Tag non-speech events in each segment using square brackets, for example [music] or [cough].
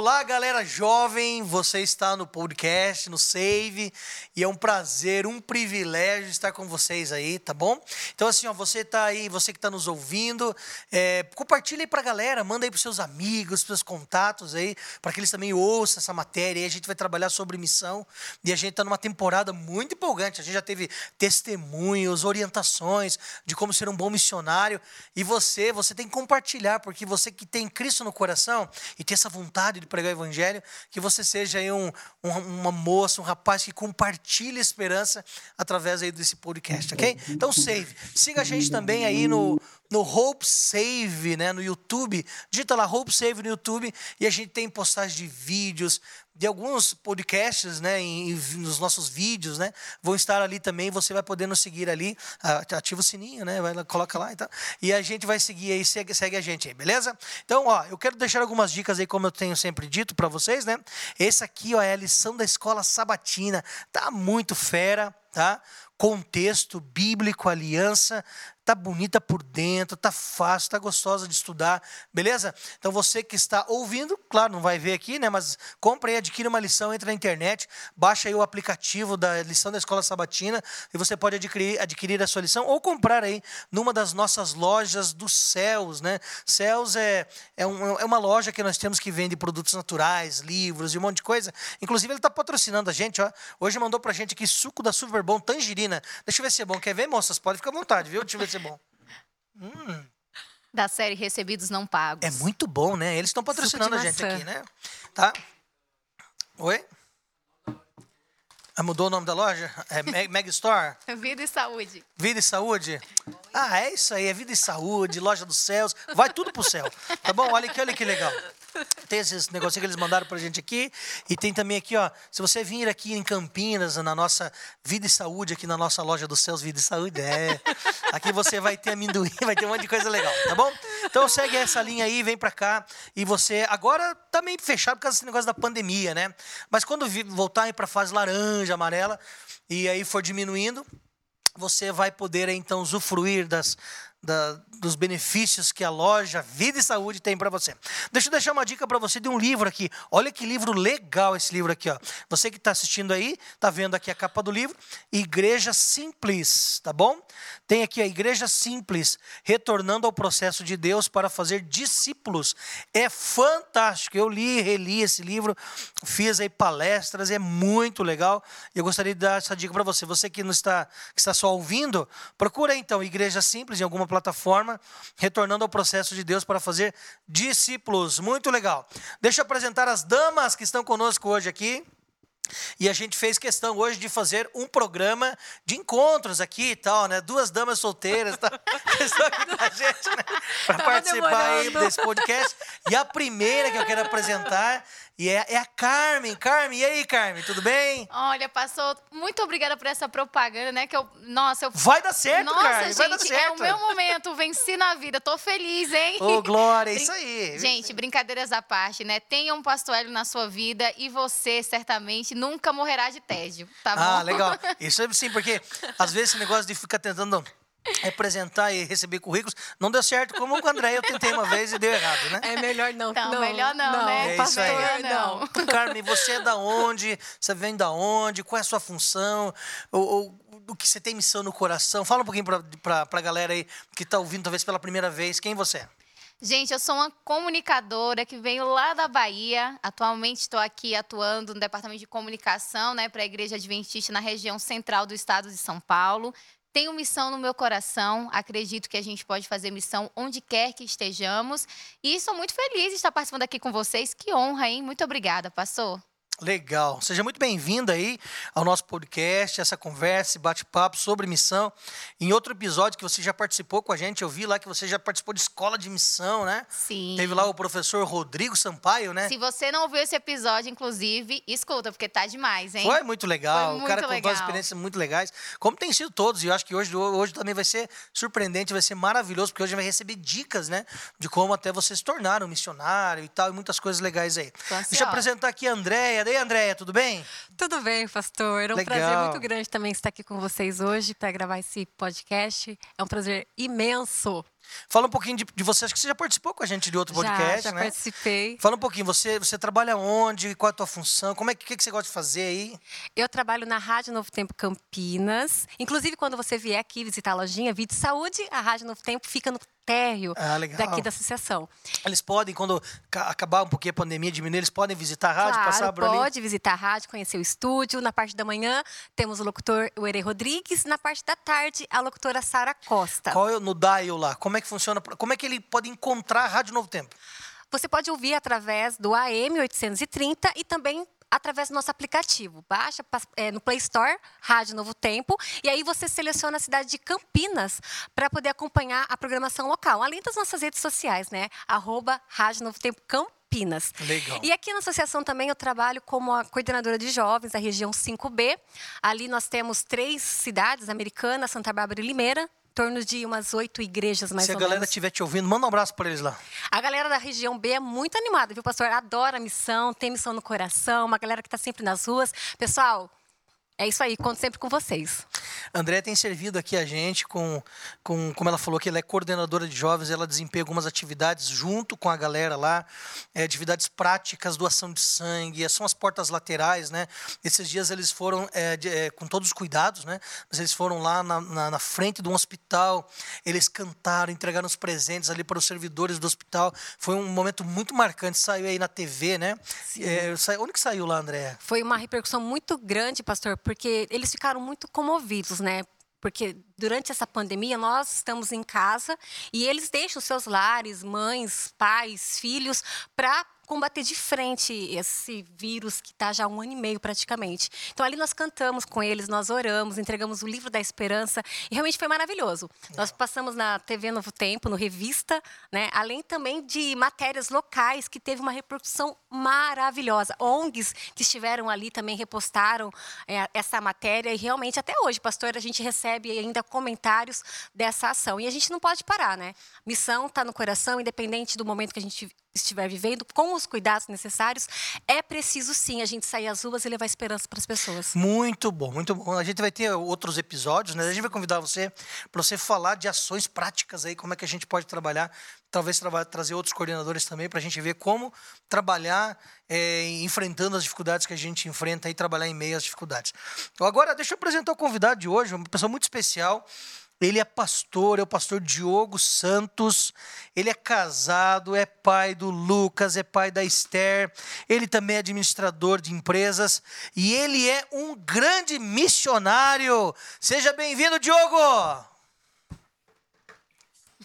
Olá, galera jovem, você está no podcast, no Save, e é um prazer, um privilégio estar com vocês aí, tá bom? Então, assim, ó, você tá aí, você que está nos ouvindo, é, compartilha aí pra galera, manda aí pros seus amigos, pros seus contatos aí, para que eles também ouçam essa matéria. Aí a gente vai trabalhar sobre missão, e a gente está numa temporada muito empolgante. A gente já teve testemunhos, orientações de como ser um bom missionário, e você, você tem que compartilhar, porque você que tem Cristo no coração e tem essa vontade de pregar o evangelho, que você seja aí um, um, uma moça, um rapaz que compartilhe esperança através aí desse podcast, ok? Então, save. Siga a gente também aí no, no Hope Save, né, no YouTube. Digita lá Hope Save no YouTube e a gente tem postagens de vídeos, de alguns podcasts, né, em, nos nossos vídeos, né, vão estar ali também. Você vai poder nos seguir ali, ativa o sininho, né, vai, coloca lá e então, e a gente vai seguir aí, segue, segue a gente aí, beleza? Então, ó, eu quero deixar algumas dicas aí, como eu tenho sempre dito para vocês, né? Esse aqui, ó, é a lição da escola sabatina, tá muito fera, tá? Contexto bíblico, aliança, tá bonita por dentro, tá fácil, tá gostosa de estudar, beleza? Então você que está ouvindo, claro, não vai ver aqui, né? Mas compra aí, adquira uma lição, entra na internet, baixa aí o aplicativo da lição da Escola Sabatina e você pode adquirir, adquirir a sua lição ou comprar aí numa das nossas lojas dos céus, né? Céus é, é, um, é uma loja que nós temos que vende produtos naturais, livros e um monte de coisa. Inclusive, ele está patrocinando a gente, ó. Hoje mandou pra gente aqui suco da Super Bom Tangerina. Deixa eu ver se é bom. Quer ver, moças? Pode ficar à vontade, viu? Deixa eu ver se é bom. Hum. Da série Recebidos Não Pagos. É muito bom, né? Eles estão patrocinando a gente aqui, né? Tá? Oi? Ah, mudou o nome da loja? É [laughs] Meg Store? Vida e Saúde. Vida e Saúde? Ah, é isso aí, é Vida e Saúde, Loja dos Céus, vai tudo pro céu. Tá bom? Olha aqui, olha que legal. Tem esses negocinhos que eles mandaram pra gente aqui. E tem também aqui, ó. Se você vir aqui em Campinas, na nossa Vida e Saúde, aqui na nossa loja dos céus, Vida e Saúde, é. Aqui você vai ter amendoim, vai ter um monte de coisa legal, tá bom? Então segue essa linha aí, vem pra cá. E você. Agora tá meio fechado por causa desse negócio da pandemia, né? Mas quando voltar aí pra fase laranja, amarela, e aí for diminuindo, você vai poder então usufruir das, da, dos benefícios que a loja Vida e Saúde tem para você. Deixa eu deixar uma dica para você de um livro aqui. Olha que livro legal esse livro aqui, ó. Você que está assistindo aí, está vendo aqui a capa do livro, Igreja Simples, tá bom? Tem aqui a Igreja Simples, retornando ao processo de Deus para fazer discípulos. É fantástico. Eu li, reli esse livro, fiz aí palestras, é muito legal. Eu gostaria de dar essa dica para você. Você que não está, que está só ouvindo, procura então Igreja Simples em alguma plataforma, retornando ao processo de Deus para fazer discípulos. Muito legal. Deixa eu apresentar as damas que estão conosco hoje aqui. E a gente fez questão hoje de fazer um programa de encontros aqui e tal, né? Duas damas solteiras tá? [laughs] estão aqui com a gente, né? Para participar aí desse podcast. E a primeira que eu quero apresentar e é, é, a Carmen. Carmen, e aí, Carmen, tudo bem? Olha, passou. Muito obrigada por essa propaganda, né? Que eu. Nossa, eu. Vai dar certo, Nossa, Carmen. Gente, vai dar certo. É o meu momento, venci na vida. Tô feliz, hein? Ô, Glória, é isso aí. Gente, brincadeiras à parte, né? Tenha um pastoelho na sua vida e você, certamente, nunca morrerá de tédio, tá bom? Ah, legal. [laughs] Isso é sim, porque às vezes esse negócio de ficar tentando representar e receber currículos. Não deu certo, como com o André eu tentei uma vez e deu errado, né? É melhor não. Então, não, melhor não, não né? É Pastor, isso aí. não. Carmen, você é da onde? Você vem da onde? Qual é a sua função? Ou, ou o que você tem missão no coração? Fala um pouquinho para a galera aí que está ouvindo talvez pela primeira vez. Quem você é? Gente, eu sou uma comunicadora que veio lá da Bahia. Atualmente estou aqui atuando no departamento de comunicação, né, para a Igreja Adventista na região central do estado de São Paulo. Tenho missão no meu coração, acredito que a gente pode fazer missão onde quer que estejamos. E sou muito feliz de estar participando aqui com vocês. Que honra, hein? Muito obrigada, pastor. Legal. Seja muito bem-vindo aí ao nosso podcast, essa conversa, bate-papo sobre missão. Em outro episódio que você já participou com a gente, eu vi lá que você já participou de escola de missão, né? Sim. Teve lá o professor Rodrigo Sampaio, né? Se você não ouviu esse episódio, inclusive, escuta, porque tá demais, hein? Foi muito legal. Foi muito o cara legal. contou experiências muito legais, como tem sido todos. E eu acho que hoje, hoje também vai ser surpreendente, vai ser maravilhoso, porque hoje vai receber dicas, né? De como até você se tornar um missionário e tal, e muitas coisas legais aí. Deixa eu apresentar aqui a Andréia. E aí, Andréia, tudo bem? Tudo bem, pastor. É um Legal. prazer muito grande também estar aqui com vocês hoje para gravar esse podcast. É um prazer imenso Fala um pouquinho de, de você, acho que você já participou com a gente de outro podcast, já, já né? participei. Fala um pouquinho, você, você trabalha onde, qual é a tua função, como é que, que, você gosta de fazer aí? Eu trabalho na Rádio Novo Tempo Campinas. Inclusive, quando você vier aqui visitar a lojinha Vídeo Saúde, a Rádio Novo Tempo fica no térreo Ah, daqui da associação. Eles podem, quando ca- acabar um pouquinho a pandemia, diminuir, eles podem visitar a rádio, claro, passar por ali? pode visitar a rádio, conhecer o estúdio. Na parte da manhã, temos o locutor Uere Rodrigues. Na parte da tarde, a locutora Sara Costa. Qual é o- no dial lá? Como é que funciona? Como é que ele pode encontrar a Rádio Novo Tempo? Você pode ouvir através do AM 830 e também através do nosso aplicativo. Baixa é, no Play Store, Rádio Novo Tempo, e aí você seleciona a cidade de Campinas para poder acompanhar a programação local, além das nossas redes sociais, né? Arroba Rádio Novo Tempo Campinas. Legal. E aqui na associação também eu trabalho como a coordenadora de jovens da região 5B. Ali nós temos três cidades, Americana, Santa Bárbara e Limeira, torno de umas oito igrejas mais Se a ou galera menos. estiver te ouvindo, manda um abraço para eles lá. A galera da região B é muito animada, viu, pastor? Adora a missão, tem missão no coração, uma galera que está sempre nas ruas. Pessoal, é isso aí, conto sempre com vocês. André tem servido aqui a gente com, com, como ela falou que ela é coordenadora de jovens, ela desempenha algumas atividades junto com a galera lá, é, atividades práticas, doação de sangue, são as portas laterais, né? Esses dias eles foram, é, de- é, com todos os cuidados, né? Mas eles foram lá na, na, na frente de um hospital, eles cantaram, entregaram os presentes ali para os servidores do hospital. Foi um momento muito marcante, saiu aí na TV, né? É, sai- onde que saiu lá, André? Foi uma repercussão muito grande, pastor, porque eles ficaram muito comovidos, né? Porque durante essa pandemia nós estamos em casa e eles deixam seus lares, mães, pais, filhos, para combater de frente esse vírus que está já há um ano e meio praticamente. Então ali nós cantamos com eles, nós oramos, entregamos o livro da esperança e realmente foi maravilhoso. Nós passamos na TV Novo Tempo, no Revista, né? além também de matérias locais que teve uma repercussão maravilhosa. ONGs que estiveram ali também repostaram é, essa matéria e realmente até hoje, pastor, a gente recebe ainda comentários dessa ação. E a gente não pode parar, né? Missão está no coração, independente do momento que a gente estiver vivendo, com os cuidados necessários, é preciso sim a gente sair às ruas e levar esperança para as pessoas. Muito bom, muito bom. A gente vai ter outros episódios, né? A gente vai convidar você para você falar de ações práticas aí, como é que a gente pode trabalhar, talvez traba- trazer outros coordenadores também para a gente ver como trabalhar é, enfrentando as dificuldades que a gente enfrenta e trabalhar em meio às dificuldades. Então, agora, deixa eu apresentar o convidado de hoje, uma pessoa muito especial. Ele é pastor, é o pastor Diogo Santos. Ele é casado, é pai do Lucas, é pai da Esther. Ele também é administrador de empresas e ele é um grande missionário. Seja bem-vindo, Diogo!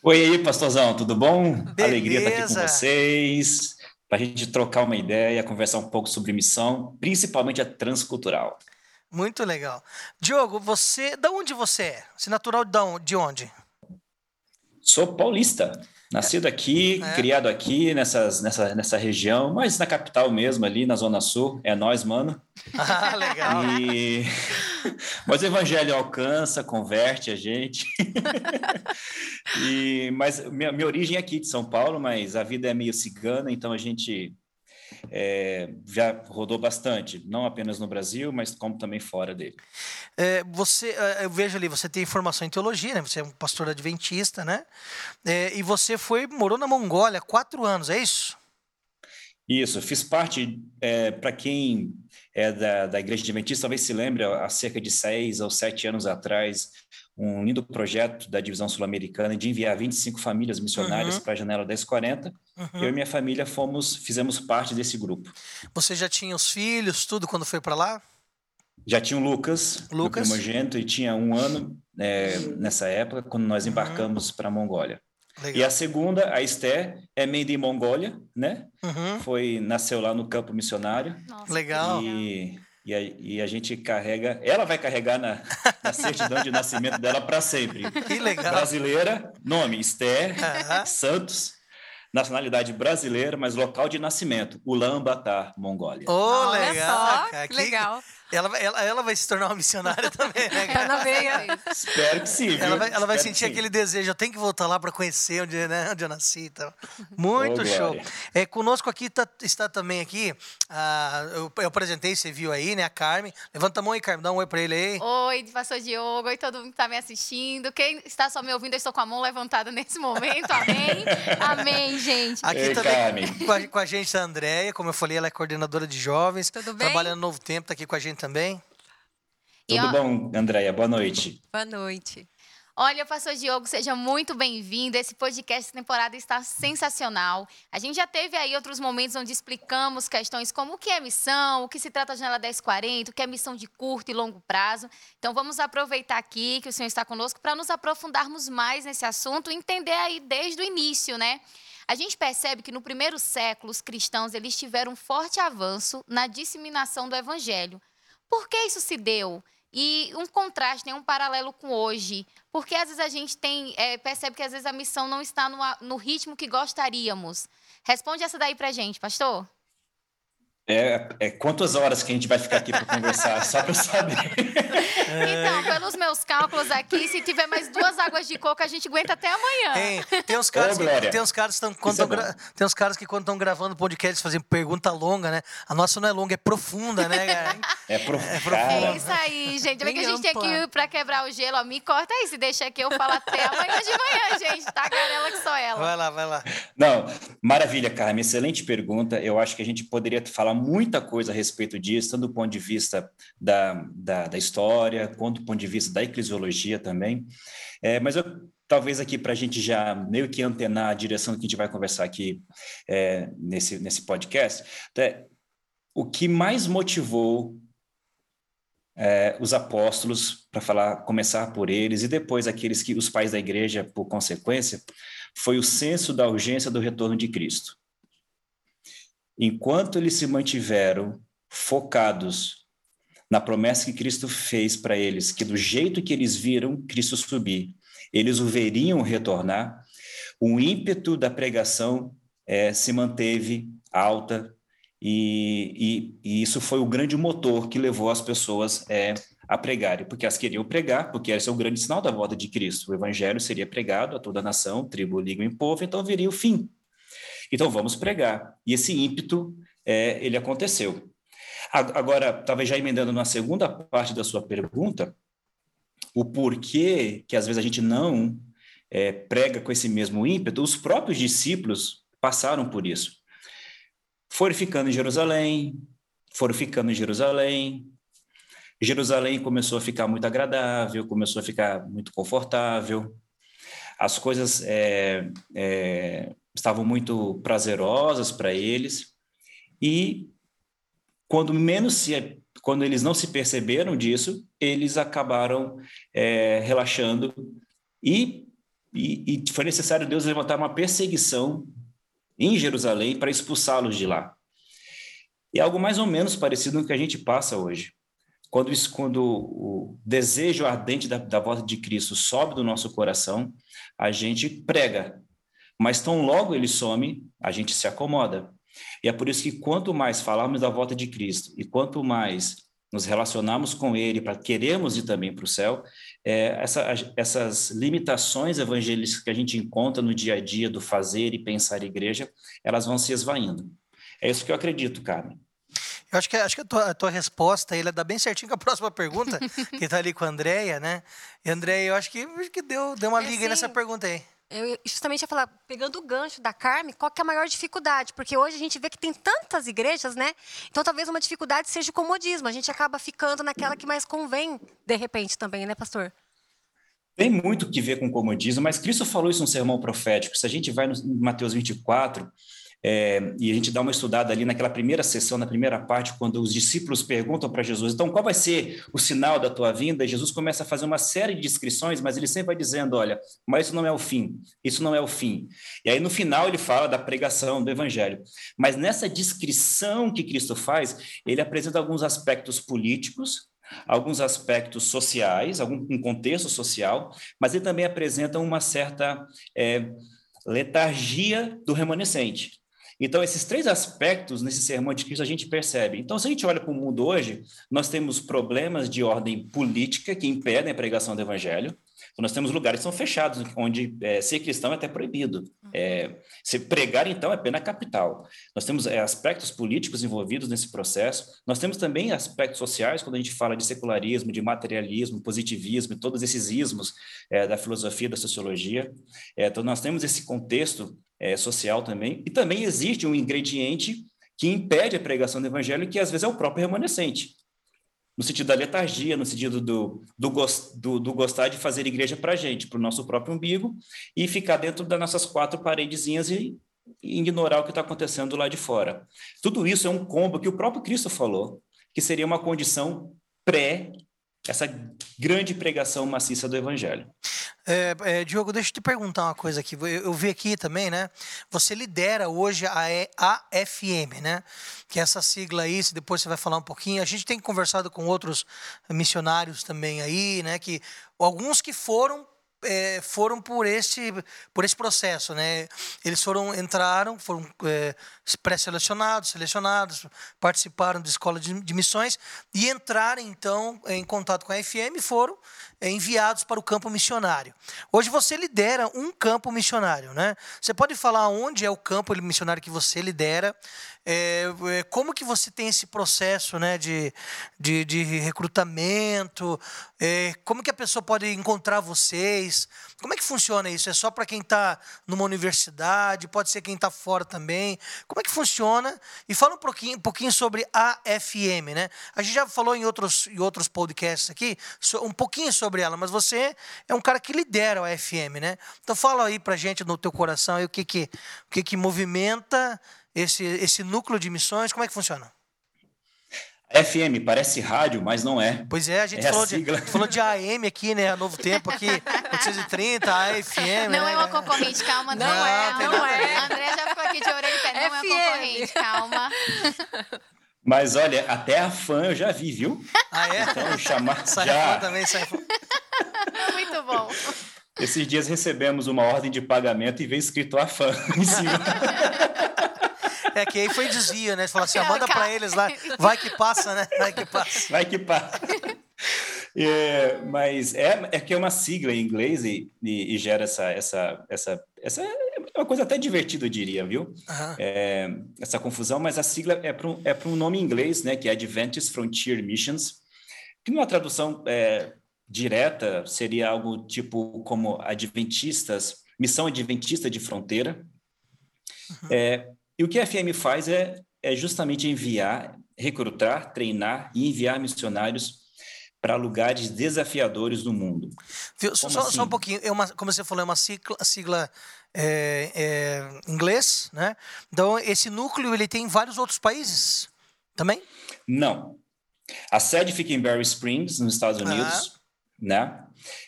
Oi aí, pastorzão, tudo bom? Alegria estar aqui Beleza. com vocês, para a gente trocar uma ideia, conversar um pouco sobre missão, principalmente a transcultural. Muito legal. Diogo, você, da onde você é? Você é natural de onde? De onde? Sou paulista, nascido aqui, É. criado aqui nessas, nessa, nessa região, mas na capital mesmo, ali na Zona Sul, é nós, mano. Ah, legal. E... [laughs] Mas o evangelho alcança, converte a gente. [laughs] e... Mas minha, minha origem é aqui de São Paulo, mas a vida é meio cigana, então a gente é, já rodou bastante, não apenas no Brasil, mas como também fora dele. É, você, é, eu vejo ali, você tem formação em teologia, né? Você é um pastor adventista, né? É, e você foi, morou na Mongólia há quatro anos, é isso? Isso, fiz parte, para quem é da, da Igreja Adventista, talvez se lembre, há cerca de seis ou sete anos atrás, um lindo projeto da Divisão Sul-Americana de enviar 25 famílias missionárias Uhum. para a Janela 1040. Eu e minha família fomos, fizemos parte desse grupo. Você já tinha os filhos, tudo quando foi para lá? Já tinha o Lucas, meu Lucas. primogênito, e tinha um ano é, nessa época, quando nós embarcamos para a Mongólia. E Legal. a segunda, a Esther, é made in Mongólia, né? Uhum, Foi, nasceu lá no campo missionário. Nossa, Legal. E, e, a, e a gente carrega, ela vai carregar na, na [laughs] certidão de nascimento dela para sempre. Que legal. Brasileira, nome Esther Aham. Santos, nacionalidade brasileira, mas local de nascimento, Ulaanbaatar, Mongólia. Oh, legal, só, que legal. Ela, ela, ela vai se tornar uma missionária também, né? Tá na veia. Espero que sim. Ela vai, ela vai sentir aquele desejo, eu tenho que voltar lá para conhecer onde, né, onde eu nasci. Então. Muito Oh, show. glória. É, conosco aqui tá- está também aqui, ah, eu, eu apresentei, você viu aí, né, a Carmen. Levanta a mão aí, Carmen, dá um oi para ele aí. Oi, pastor Diogo, oi todo mundo que está me assistindo. Quem está só me ouvindo, eu estou com a mão levantada nesse momento. Amém. [laughs] Amém, gente. Aqui Ei, também Carmen. com a, com a gente está a Andréia, como eu falei, ela é coordenadora de jovens. Tudo bem? Trabalha no Novo Tempo, está aqui com a gente também. Tudo ó, bom, Andréia? Boa noite. Boa noite. Olha, pastor Diogo, seja muito bem-vindo. Esse podcast essa temporada está sensacional. A gente já teve aí outros momentos onde explicamos questões como o que é missão, o que se trata da janela 1040, o que é missão de curto e longo prazo. Então vamos aproveitar aqui que o senhor está conosco para nos aprofundarmos mais nesse assunto e entender aí desde o início, né? A gente percebe que no primeiro século os cristãos eles tiveram um forte avanço na disseminação do evangelho. Por que isso se deu? E um contraste, né, um paralelo com hoje. Porque às vezes a gente tem, é, percebe que às vezes a missão não está no, no ritmo que gostaríamos. Responde essa daí pra gente, pastor. É, é quantas horas que a gente vai ficar aqui para conversar? Só para eu saber. [laughs] Então, pelos meus cálculos aqui, se tiver mais duas águas de coco, a gente aguenta até amanhã. Tem, tem uns caras Ô, que, Glória. tem uns caras que estão quando Isso é tão gra- tem uns caras que quando estão gravando podcast fazem pergunta longa, né? A nossa não é longa, é profunda, né, [laughs] cara? É pro... É É Cara, isso aí, gente. Vê que a Bem gente tem aqui pra quebrar o gelo. Ó, me corta aí, se deixa aqui, eu falo até amanhã de manhã, gente. Tá garela que só ela. Vai lá, vai lá. Não, maravilha, Carmen. Excelente pergunta. Eu acho que a gente poderia falar muita coisa a respeito disso, tanto do ponto de vista da, da, da história, quanto do ponto de vista da eclesiologia também. É, mas eu, talvez aqui para a gente já meio que antenar a direção que a gente vai conversar aqui é, nesse, nesse podcast, é, o que mais motivou é, os apóstolos, para falar, começar por eles, e depois aqueles que os pais da igreja, por consequência, foi o senso da urgência do retorno de Cristo. Enquanto eles se mantiveram focados na promessa que Cristo fez para eles, que do jeito que eles viram Cristo subir, eles o veriam retornar, o ímpeto da pregação eh, se manteve alta e, e- e isso foi o grande motor que levou as pessoas eh, a pregarem, porque elas queriam pregar, porque esse é o grande sinal da volta de Cristo. O evangelho seria pregado a toda a nação, tribo, língua e povo, então viria o fim. Então vamos pregar. E esse ímpeto, eh, ele aconteceu. Agora, talvez já emendando na segunda parte da sua pergunta, o porquê que às vezes a gente não eh, prega com esse mesmo ímpeto, os próprios discípulos passaram por isso. Foram ficando em Jerusalém, foram ficando em Jerusalém. Jerusalém começou a ficar muito agradável, começou a ficar muito confortável. As coisas eh, eh, estavam muito prazerosas para eles. E quando menos se quando eles não se perceberam disso, eles acabaram é, relaxando e, e, e foi necessário Deus levantar uma perseguição em Jerusalém para expulsá-los de lá. É algo mais ou menos parecido com o que a gente passa hoje. Quando, isso, quando o desejo ardente da, da de Cristo sobe do nosso coração, a gente prega. Mas tão logo ele some, a gente se acomoda. E é por isso que quanto mais falarmos da volta de Cristo e quanto mais nos relacionarmos com Ele para queremos ir também para o céu, é, essa, essas limitações evangelísticas que a gente encontra no dia a dia do fazer e pensar igreja, elas vão se esvaindo. É isso que eu acredito, Carmen. Eu acho que, acho que a, tua, a tua resposta ele dá bem certinho com a próxima pergunta, [laughs] que está ali com a Andréia, né? E Andréia, eu acho que, acho que deu, deu uma É, liga aí nessa pergunta aí. Eu justamente ia falar, pegando o gancho da Carmen, qual que é a maior dificuldade? Porque hoje a gente vê que tem tantas igrejas, né? Então talvez uma dificuldade seja o comodismo. A gente acaba ficando naquela que mais convém, de repente, também, né, pastor? Tem muito que ver com comodismo, mas Cristo falou isso no sermão profético. Se a gente vai no Mateus 24, é, e a gente dá uma estudada ali naquela primeira sessão, na primeira parte, quando os discípulos perguntam para Jesus, então qual vai ser o sinal da tua vinda? E Jesus começa a fazer uma série de descrições, mas ele sempre vai dizendo, olha, mas isso não é o fim, isso não é o fim. E aí no final ele fala da pregação do evangelho. Mas nessa descrição que Cristo faz, ele apresenta alguns aspectos políticos, alguns aspectos sociais, algum um contexto social, mas ele também apresenta uma certa é, letargia do remanescente. Então, esses três aspectos nesse sermão de Cristo a gente percebe. Então, se a gente olha para o mundo hoje, nós temos problemas de ordem política que impedem a pregação do evangelho. Então, nós temos lugares que são fechados, onde é, ser cristão é até proibido. É, se pregar, então, é pena capital. Nós temos é, aspectos políticos envolvidos nesse processo. Nós temos também aspectos sociais, quando a gente fala de secularismo, de materialismo, positivismo, todos esses ismos é, da filosofia, da sociologia. É, então, nós temos esse contexto é, social também. E também existe um ingrediente que impede a pregação do evangelho, que às vezes é o próprio remanescente. No sentido da letargia, no sentido do, do, do, do gostar de fazer igreja para a gente, para o nosso próprio umbigo, e ficar dentro das nossas quatro paredezinhas e, e ignorar o que está acontecendo lá de fora. Tudo isso é um combo que o próprio Cristo falou, que seria uma condição pré essa grande pregação maciça do evangelho. É, é, Diogo, deixa eu te perguntar uma coisa aqui. Eu, eu, vi aqui também, né? Você lidera hoje a AFM, né? Que é essa sigla aí, depois você vai falar um pouquinho. A gente tem conversado com outros missionários também aí, né? Que alguns que foram é, foram por esse, por esse processo, né? Eles foram, entraram, foram é, pré-selecionados, selecionados, participaram de escola de, de, missões e entraram, então, em contato com a FM e foram enviados para o campo missionário. Hoje você lidera um campo missionário, né? Você pode falar onde é o campo missionário que você lidera? É, é, como que você tem esse processo né, de, de, de recrutamento? É, como que a pessoa pode encontrar vocês? Como é que funciona isso? É só para quem está numa universidade? Pode ser quem está fora também? Como é que funciona? E fala um pouquinho, um pouquinho sobre a FM, né? A gente já falou em outros, em outros podcasts aqui, um pouquinho sobre ela, mas você é um cara que lidera a FM, né? Então fala aí para gente no teu coração aí, o que que, o que, que movimenta esse, esse núcleo de missões? Como é que funciona? FM, parece rádio, mas não é. Pois é, a gente é falou, a de, falou de AM [laughs] aqui, né? A Novo Tempo aqui, 830, AFM. Não né? é uma concorrente, calma, não, não é, não, não é. André já ficou aqui de orelha e pé, não FM. é uma concorrente, calma. [laughs] Mas olha, até a fã eu já vi, viu? Ah, é? Então, chamar sai já... fã também, sai fã. [laughs] Muito bom. Esses dias recebemos uma ordem de pagamento e veio escrito a fã [laughs] em cima. É que aí foi desvio, né? Você falou assim, manda para eles lá, vai que passa, né? Vai que passa. Vai que passa. É, mas é, é que é uma sigla em inglês e, e, e, gera essa, essa, essa, essa é uma coisa até divertida, eu diria, viu? Uhum. É, essa confusão, mas a sigla é para um, é um nome em inglês, né? Que é Adventist Frontier Missions, que numa tradução é, direta seria algo tipo como Adventistas, Missão Adventista de Fronteira. Uhum. É, e o que a FM faz é, é justamente enviar, recrutar, treinar e enviar missionários para lugares desafiadores do mundo. Viu, só, assim? só, um pouquinho, é uma, como você falou, é uma sigla, sigla é, é, inglês, né? Então, esse núcleo ele tem em vários outros países também? Não. A sede fica em Barry Springs, nos Estados Unidos, ah. Né?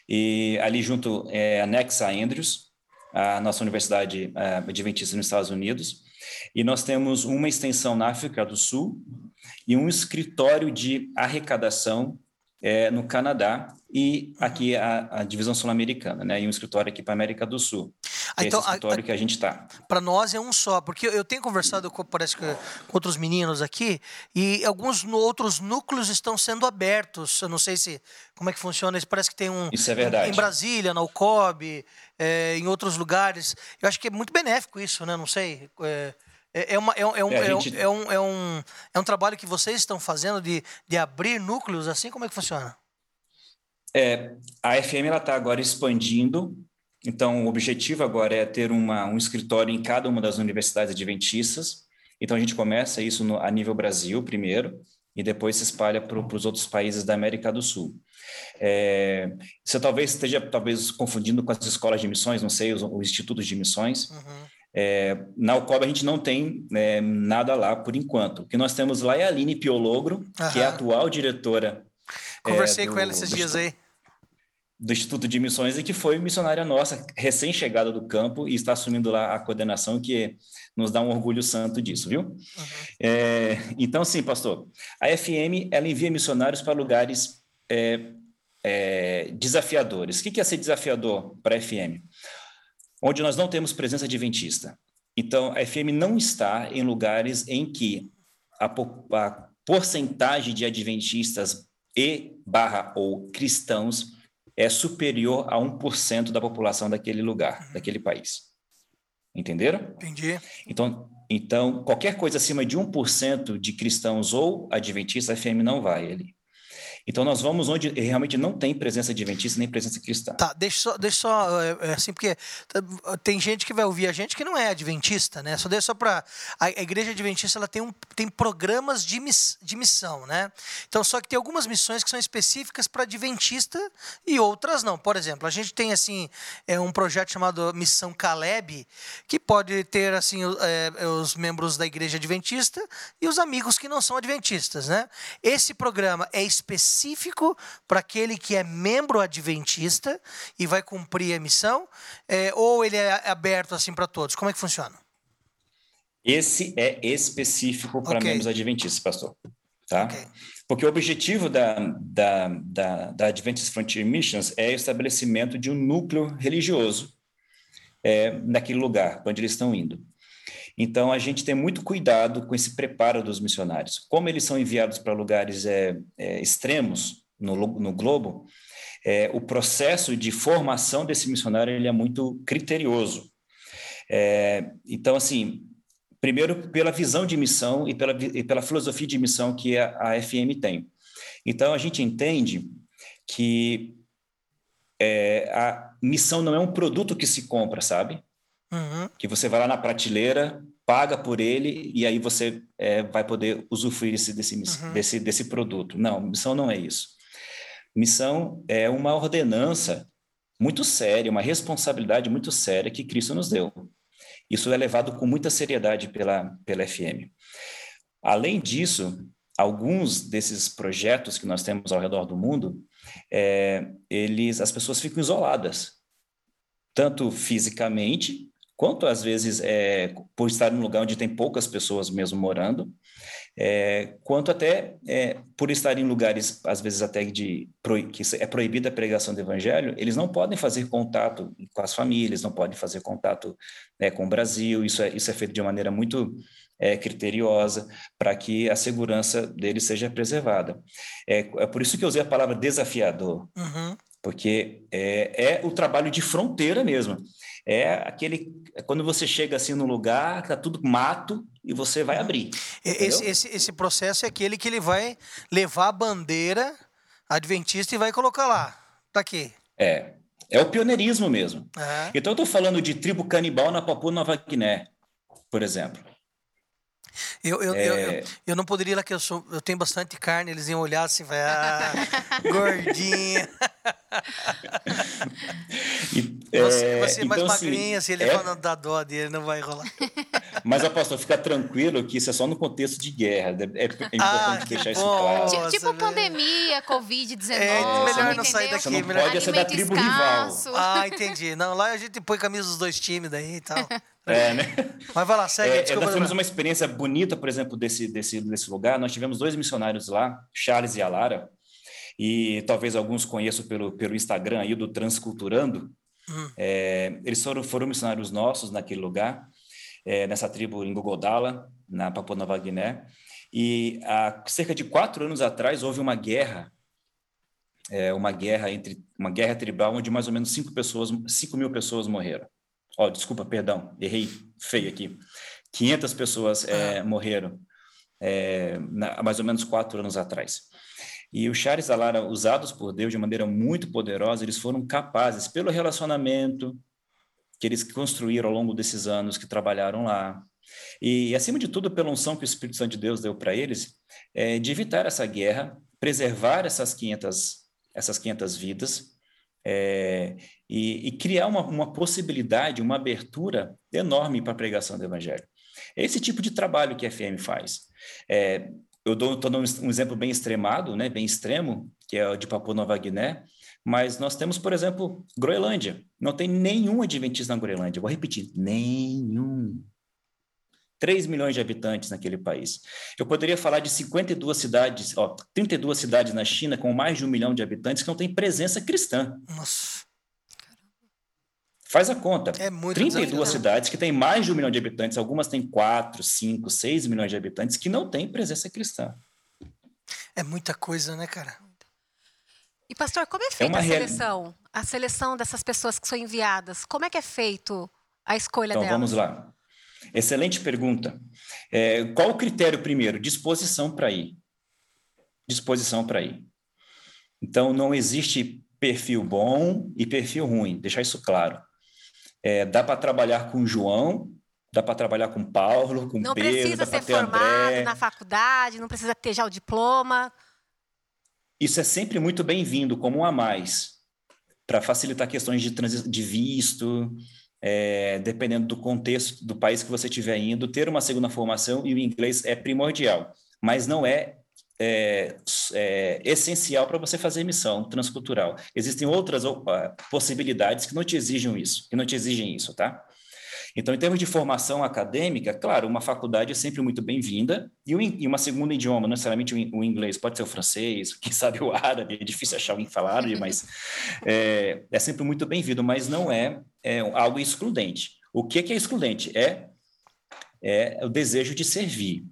E ali junto é anexa a Andrews, a nossa universidade é, adventista nos Estados Unidos. E nós temos uma extensão na África do Sul e um escritório de arrecadação é, no Canadá e aqui a, a divisão sul-americana, né? E um escritório aqui para a América do Sul. Ah, então, esse escritório a, a, que a gente está. Para nós é um só, porque eu tenho conversado com, parece que, com outros meninos aqui e alguns outros núcleos estão sendo abertos. Eu não sei se como é que funciona. Parece que tem um. Isso é verdade. Em Brasília, na UCOB, é, em outros lugares. Eu acho que é muito benéfico isso, né? Não sei. É, é, é, uma, é, é, um, é, gente... é, um, é, um, é um trabalho que vocês estão fazendo de, de abrir núcleos assim? Como é que funciona? É, a FM está agora expandindo, então o objetivo agora é ter uma, um escritório em cada uma das universidades adventistas. Então a gente começa isso no, a nível Brasil primeiro, e depois se espalha para os outros países da América do Sul. É, você talvez esteja talvez confundindo com as escolas de missões, não sei, os, os institutos de missões. Uhum. É, na Alcoba a gente não tem é, nada lá por enquanto. O que nós temos lá é a Aline Piologro, Aham. que é a atual diretora. Conversei é, do, com ela esses dias aí. Do Instituto de Missões e que foi missionária nossa, recém-chegada do campo e está assumindo lá a coordenação, que nos dá um orgulho santo disso, viu? Uhum. É, então, sim, pastor, a FM ela envia missionários para lugares é, é, desafiadores. O que é ser desafiador para a FM? Onde nós não temos presença adventista. Então, a FM não está em lugares em que a, a porcentagem de adventistas e barra ou cristãos é superior a 1% da população daquele lugar, daquele país. Entenderam? Entendi. Então, então qualquer coisa acima de 1% de cristãos ou adventistas, a FM não vai ali. Então, nós vamos onde realmente não tem presença adventista nem presença cristã. Tá, deixa só, deixa só é, é assim, porque tem gente que vai ouvir a gente que não é adventista, né? Só deixa só para a igreja adventista ela tem, um, tem programas de, miss, de missão, né? Então, só que tem algumas missões que são específicas para adventista e outras não. Por exemplo, a gente tem, assim, é um projeto chamado Missão Caleb, que pode ter, assim, é, os membros da igreja adventista e os amigos que não são adventistas, né? Esse programa é específico específico para aquele que é membro adventista e vai cumprir a missão? É, ou ele é aberto assim para todos? Como é que funciona? Esse é específico para okay. membros adventistas, pastor. Tá? Okay. Porque o objetivo da, da, da, da Adventist Frontier Missions é o estabelecimento de um núcleo religioso é, naquele lugar onde eles estão indo. Então, a gente tem muito cuidado com esse preparo dos missionários. Como eles são enviados para lugares é, é, extremos no, no globo, é, o processo de formação desse missionário ele é muito criterioso. É, então, assim, primeiro pela visão de missão e pela, e pela filosofia de missão que a, a FM tem. Então, a gente entende que é, a missão não é um produto que se compra, sabe? Uhum. Que você vai lá na prateleira, paga por ele e aí você é, vai poder usufruir desse, desse, uhum. desse, desse produto. Não, missão não é isso. Missão é uma ordenança muito séria, uma responsabilidade muito séria que Cristo nos deu. Isso é levado com muita seriedade pela, pela FM. Além disso, alguns desses projetos que nós temos ao redor do mundo, é, eles, as pessoas ficam isoladas, tanto fisicamente quanto às vezes é, por estar num lugar onde tem poucas pessoas mesmo morando, é, quanto até é, por estar em lugares, às vezes até de que é proibida a pregação do evangelho, eles não podem fazer contato com as famílias, não podem fazer contato né, com o Brasil, isso é, isso é feito de maneira muito é, criteriosa para que a segurança deles seja preservada. É, é, por isso que eu usei a palavra desafiador, uhum. porque é, é o trabalho de fronteira mesmo é aquele é quando você chega assim no lugar que tá tudo mato e você vai abrir. Esse, esse, esse, processo é aquele que ele vai levar a bandeira adventista e vai colocar lá. Tá aqui. É. É o pioneirismo mesmo. Uhum. Então eu estou falando de tribo canibal na Papua Nova Guiné, por exemplo. Eu, eu, é... eu, eu, eu, não poderia ir lá que eu sou, eu tenho bastante carne, eles iam olhar assim, vai, ah, gordinha. [laughs] e, é, você, você é mais então, assim, magrinha, assim, ele é... falando da dó dele, não vai rolar. [laughs] Mas, apóstolo, fica tranquilo que isso é só no contexto de guerra. É, é importante ah, deixar isso claro. Tipo, tipo pandemia, Covid-19. É, melhor não sair daqui. Você não melhor... pode ser da tribo escasso. rival. Ah, entendi. Não, lá a gente põe camisa dos dois times daí e tal. É, né? Mas vai lá, segue. É, nós tivemos uma experiência bonita, por exemplo, desse, desse, desse lugar. Nós tivemos dois missionários lá, Charles e Alara, e talvez alguns conheçam pelo, pelo Instagram aí do Transculturando. Hum. É, eles foram, foram missionários nossos naquele lugar, é, nessa tribo em Gogodala, na Papua Nova Guiné. E há cerca de quatro anos atrás houve uma guerra, é, uma guerra entre uma guerra tribal onde mais ou menos cinco pessoas, cinco mil pessoas morreram. Oh, desculpa, perdão, errei feio aqui. 500 pessoas é, morreram é, na, há mais ou menos quatro anos atrás. E os Chares Alara, usados por Deus de maneira muito poderosa, eles foram capazes, pelo relacionamento que eles construíram ao longo desses anos que trabalharam lá, e, acima de tudo, pela unção que o Espírito Santo de Deus deu para eles, é, de evitar essa guerra, preservar essas 500, essas 500 vidas, é, e, e, criar uma, uma possibilidade, uma abertura enorme para a pregação do Evangelho. É esse tipo de trabalho que a FM faz. É, eu estou dando um exemplo bem extremado, né, bem extremo, que é o de Papua Nova Guiné, mas nós temos, por exemplo, Groenlândia. Não tem nenhum adventista na Groenlândia. Vou repetir, nenhum. 3 milhões de habitantes naquele país. Eu poderia falar de 52 cidades, ó, 32 cidades na China com mais de um milhão de habitantes que não têm presença cristã. Nossa. Faz a conta. É muito 32 desafiador. cidades que têm mais de um milhão de habitantes, algumas têm 4, 5, 6 milhões de habitantes, que não têm presença cristã. É muita coisa, né, cara? E, pastor, como é feita uma a real- seleção? A seleção dessas pessoas que são enviadas. Como é que é feito a escolha Então, delas? vamos lá. Excelente pergunta. É, qual o critério primeiro? Disposição para ir. Disposição para ir. Então, não existe perfil bom e perfil ruim, deixar isso claro. É, dá para trabalhar com João, dá para trabalhar com Paulo, com Não Pedro, precisa dá para ser ter formado André. na faculdade, não precisa ter já o diploma. Isso é sempre muito bem-vindo, como um a mais, para facilitar questões de, de visto, é, dependendo do contexto do país que você estiver indo, ter uma segunda formação e o inglês é primordial, mas não é, é, é, essencial para você fazer missão transcultural. Existem outras possibilidades que não te exigem isso, que não te exigem isso, tá? Então, em termos de formação acadêmica, claro, uma faculdade é sempre muito bem-vinda, e, e uma segunda idioma, não necessariamente o in- o inglês, pode ser o francês, quem [laughs] sabe o árabe, é difícil achar alguém que fala árabe, mas é, é sempre muito bem-vindo, mas não é, é algo excludente. O que, que é excludente? É, é o desejo de servir.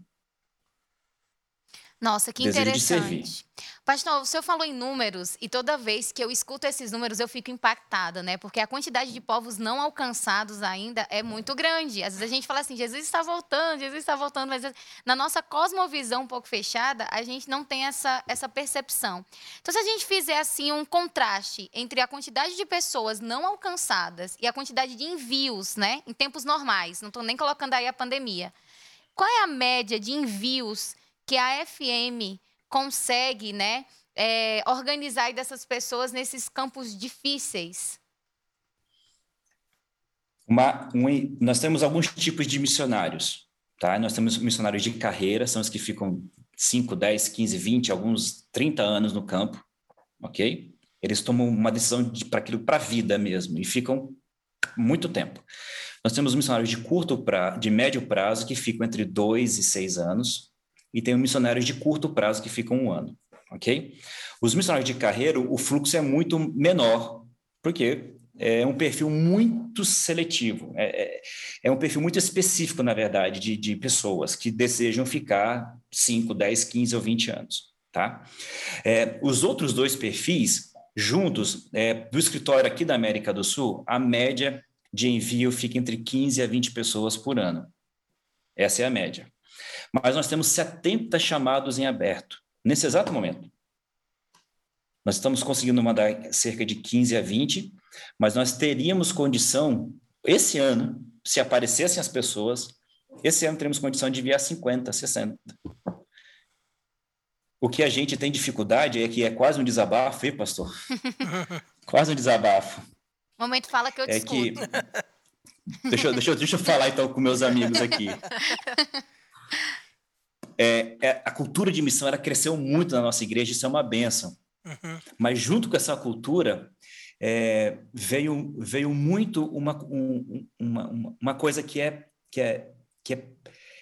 Nossa, que Desejo interessante. Pastor, o senhor falou em números e toda vez que eu escuto esses números eu fico impactada, né? Porque a quantidade de povos não alcançados ainda é muito grande. Às vezes a gente fala assim, Jesus está voltando, Jesus está voltando, mas na nossa cosmovisão um pouco fechada, a gente não tem essa, essa percepção. Então, se a gente fizer assim um contraste entre a quantidade de pessoas não alcançadas e a quantidade de envios, né? Em tempos normais, não estou nem colocando aí a pandemia. Qual é a média de envios que a FM consegue, né, é, organizar dessas pessoas nesses campos difíceis? Uma, um, nós temos alguns tipos de missionários, tá? Nós temos missionários de carreira, são os que ficam 5, 10, 15, 20, alguns 30 anos no campo, ok? Eles tomam uma decisão para aquilo, para a vida mesmo, e ficam muito tempo. Nós temos missionários de curto de médio prazo, que ficam entre 2 e 6 anos, e tem missionários de curto prazo que ficam um ano, ok? Os missionários de carreira, o fluxo é muito menor, porque é um perfil muito seletivo, é, é, é um perfil muito específico, na verdade, de, de pessoas que desejam ficar 5, 10, 15 ou 20 anos, tá? É, os outros dois perfis, juntos, é, do escritório aqui da América do Sul, a média de envio fica entre 15 a 20 pessoas por ano. Essa é a média. Mas nós temos 70 chamados em aberto, nesse exato momento. Nós estamos conseguindo mandar cerca de 15 a 20, mas nós teríamos condição, esse ano, se aparecessem as pessoas, esse ano teremos condição de enviar 50, 60. O que a gente tem dificuldade é que é quase um desabafo, hein, pastor? [laughs] quase um desabafo. Momento fala que eu É que. discuto. [laughs] Deixa, eu- deixa, eu- deixa eu falar então com meus amigos aqui. [laughs] É, é, a cultura de missão ela cresceu muito na nossa igreja, isso é uma benção. Uhum. Mas junto com essa cultura é, veio, veio muito uma, um- uma, uma- coisa que é, que é, que é.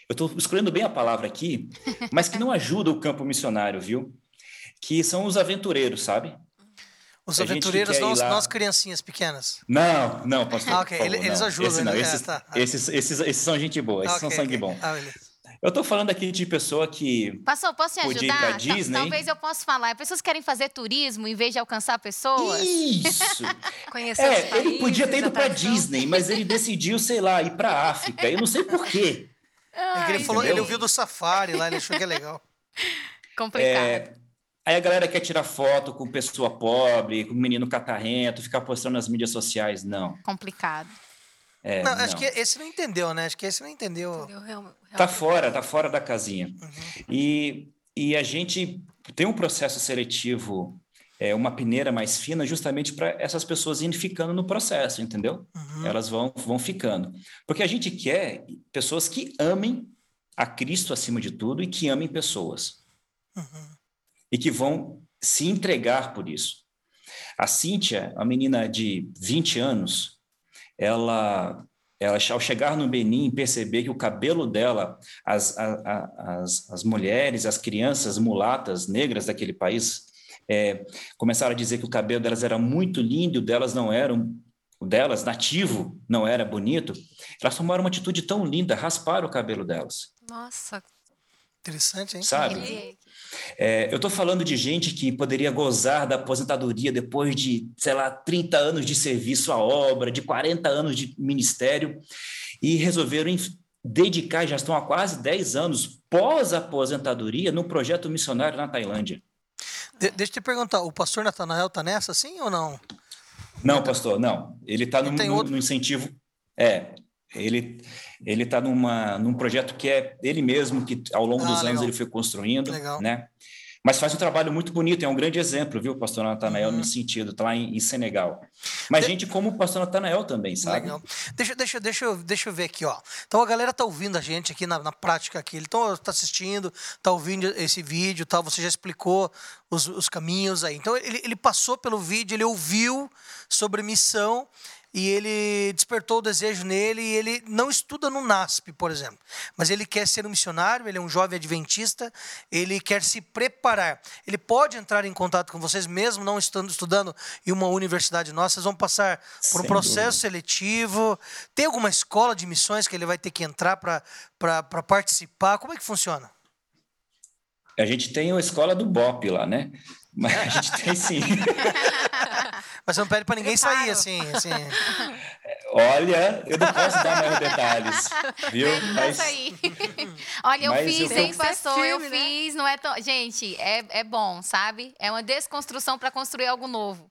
Eu estou escolhendo bem a palavra aqui, [laughs] mas que não ajuda o campo missionário, viu? Que são os aventureiros, sabe? Os A aventureiros, nós, lá- nós criancinhas pequenas. Não, não, pastor. Ah, ok, por favor, ele- eles não. ajudam, Esse não, né? esses, É, tá. esses, esses, esses são gente boa, esses Ah, são sangue ok. bom. Ah. Eu estou falando aqui de pessoa que. Pastor, posso te Podia ir ajudar? Disney? Talvez eu possa falar. Pessoas querem fazer turismo em vez de alcançar pessoas? Isso! [laughs] Conhecer os É, ele países, podia ter ido para. Disney, mas ele decidiu, sei lá, ir para África. Eu não sei por quê. É que ele, Ai, falou, ele ouviu do Safari lá, ele achou que é legal. [laughs] Complicado. É, aí a galera quer tirar foto com pessoa pobre, com menino catarrento, ficar postando nas mídias sociais. Não. Complicado. É, não, não. acho que esse não entendeu, né? Acho que esse não entendeu. Entendeu? Tá fora, tá fora da casinha. Uhum. E, e a gente tem um processo seletivo, é, uma peneira mais fina, justamente para essas pessoas irem ficando no processo, entendeu? Uhum. Elas vão, vão ficando. Porque a gente quer pessoas que amem a Cristo acima de tudo e que amem pessoas. Uhum. E que vão se entregar por isso. A Cíntia, a menina de 20 anos, ela, ela ao chegar no Benin, perceber que o cabelo dela, as, a- a- as, as mulheres, as crianças mulatas, negras daquele país, é, começaram a dizer que o cabelo delas era muito lindo, o delas não era, um- delas, nativo, não era bonito, elas tomaram uma atitude tão linda, rasparam o cabelo delas. Nossa. Interessante, hein? Sabe? É, eu estou falando de gente que poderia gozar da aposentadoria depois de, sei lá, 30 anos de serviço à obra, de 40 anos de ministério, e resolveram dedicar, já estão há quase 10 anos pós-aposentadoria, no projeto missionário na Tailândia. De, deixa eu te perguntar, o pastor Natanael está nessa, sim ou não? Não, pastor, não. Ele está no, no, incentivo. É, ele ele está num projeto que é ele mesmo que ao longo ah, dos legal. anos ele foi construindo, legal. né? Mas faz um trabalho muito bonito, é um grande exemplo, viu, pastor Natanael, uhum. nesse sentido, está lá em, em, Senegal. Mas de... gente como o pastor Natanael também, sabe? Legal. Deixa, deixa, deixa, eu, deixa eu ver aqui, ó. Então a galera tá ouvindo a gente aqui na, na prática aqui. Então tá assistindo, tá ouvindo esse vídeo, tal. Você já explicou os, os caminhos aí. Então ele, ele passou pelo vídeo, ele ouviu sobre missão e ele despertou o desejo nele e ele não estuda no NASP, por exemplo, mas ele quer ser um missionário, ele é um jovem adventista, ele quer se preparar. Ele pode entrar em contato com vocês mesmo não estando estudando em uma universidade nossa, vocês vão passar por um Sem processo dúvida. seletivo. Tem alguma escola de missões que ele vai ter que entrar para participar? Como é que funciona? A gente tem a escola do BOP lá, né? Mas a gente tem sim. [laughs] Mas você não pede para ninguém Preparo. sair assim, assim. Olha, eu não posso dar mais detalhes, viu? Mas... Olha, eu fiz, eu hein, pastor? Firme, eu né? fiz, não é tão. Gente, é, é bom, sabe? É uma desconstrução para construir algo novo.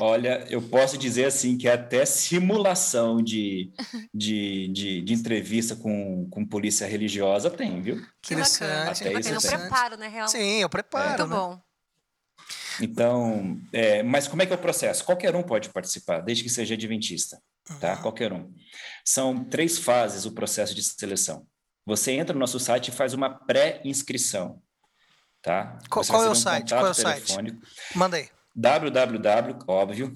Olha, eu posso dizer assim que até simulação de, de, de, de, entrevista com, com polícia religiosa tem, viu? Que interessante. Até isso tem. preparo, né, Real? Sim, eu preparo. É. Muito né? bom. Então, é, mas como é que é o processo? Qualquer um pode participar, desde que seja adventista, tá? Uhum. Qualquer um. São três fases o processo de seleção. Você entra no nosso site e faz uma pré-inscrição, tá? Qual, qual é o um site? Qual é o site? Manda aí. www, óbvio,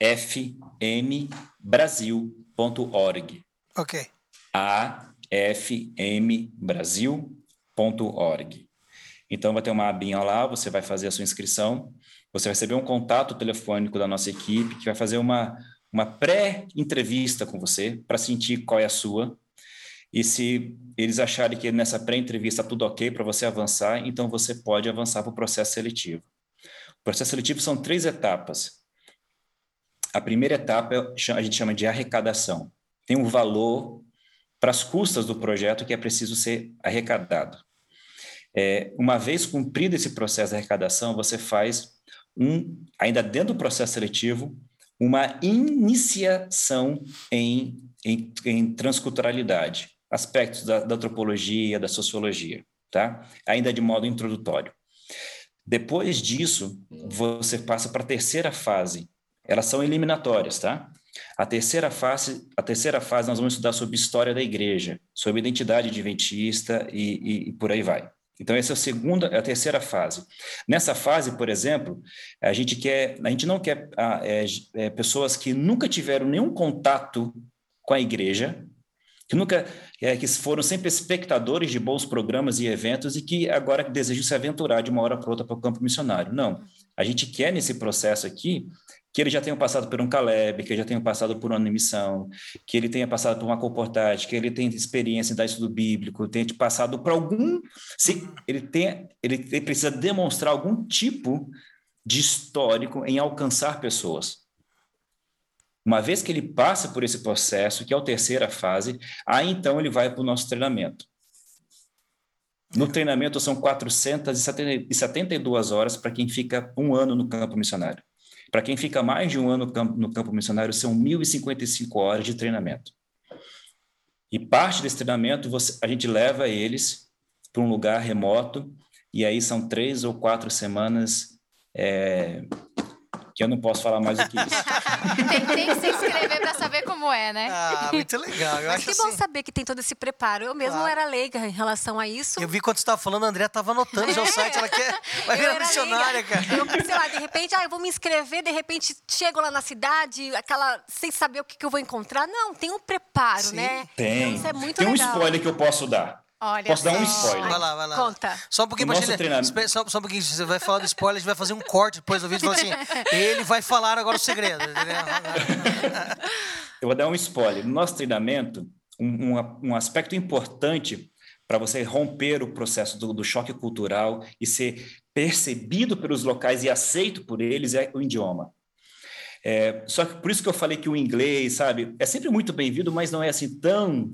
afmbrasil.org. Ok. afmbrasil.org. Então, vai ter uma abinha lá, você vai fazer a sua inscrição, você vai receber um contato telefônico da nossa equipe, que vai fazer uma, uma pré-entrevista com você, para sentir qual é a sua. E se eles acharem que nessa pré-entrevista tudo ok para você avançar, então você pode avançar para o processo seletivo. O processo seletivo são três etapas. A primeira etapa a gente chama de arrecadação. Tem um valor para as custas do projeto que é preciso ser arrecadado. É, uma vez cumprido esse processo de arrecadação, você faz um, ainda dentro do processo seletivo, uma iniciação em, em, em transculturalidade, aspectos da, da antropologia, da sociologia, tá? Ainda de modo introdutório. Depois disso, você passa para a terceira fase. Elas são eliminatórias, tá? A terceira fase, a terceira fase nós vamos estudar sobre história da igreja, sobre identidade adventista e, e, e por aí vai. Então, essa é a segunda, a terceira fase. Nessa fase, por exemplo, a gente quer, a gente não quer ah, é, é, pessoas que nunca tiveram nenhum contato com a igreja, que nunca, é, que foram sempre espectadores de bons programas e eventos e que agora desejam se aventurar de uma hora para outra para o campo missionário. Não, a gente quer nesse processo aqui que ele já tenha passado por um Caleb, que ele já tenha passado por uma missão, que ele tenha passado por uma comportagem, que ele tenha experiência em dar estudo bíblico, tenha passado por algum, se ele tenha, ele, ele precisa demonstrar algum tipo de histórico em alcançar pessoas. Uma vez que ele passa por esse processo, que é a terceira fase, aí então ele vai para o nosso treinamento. No treinamento são 472 horas para quem fica um ano no campo missionário. Para quem fica mais de um ano no campo, missionário, são 1.055 horas de treinamento. E parte desse treinamento você, a gente leva eles para um lugar remoto, e aí são três ou quatro semanas é, que eu não posso falar mais do que isso. [laughs] tem, tem, que se inscrever para saber como é, né? Ah, muito legal. Eu Mas que assim... bom saber que tem todo esse preparo. Eu mesmo claro. era leiga em relação a isso. Eu vi quando você estava falando, a André estava anotando já o site, ela quer [laughs] vai virar missionária, cara. Eu, sei lá, de repente, ah, eu vou me inscrever, de repente chego lá na cidade, aquela sem saber o que, que eu vou encontrar. Não, tem um preparo, Sim, né? Tem. Então, isso é muito tem legal. um spoiler que eu posso dar. Olha Posso dar um só. spoiler? Vai lá, vai lá. Conta. Só um pouquinho gente. treinamento- Só, só um pouquinho, você vai falar do spoiler, a gente vai fazer um corte depois do vídeo e falar assim: ele vai falar agora o segredo. entendeu? [laughs] Eu vou dar um spoiler. No nosso treinamento, um, um, um aspecto importante para você romper o processo do, do choque cultural e ser percebido pelos locais e aceito por eles é o idioma. É, só que por isso que eu falei que o inglês, sabe, é sempre muito bem-vindo, mas não é assim tão.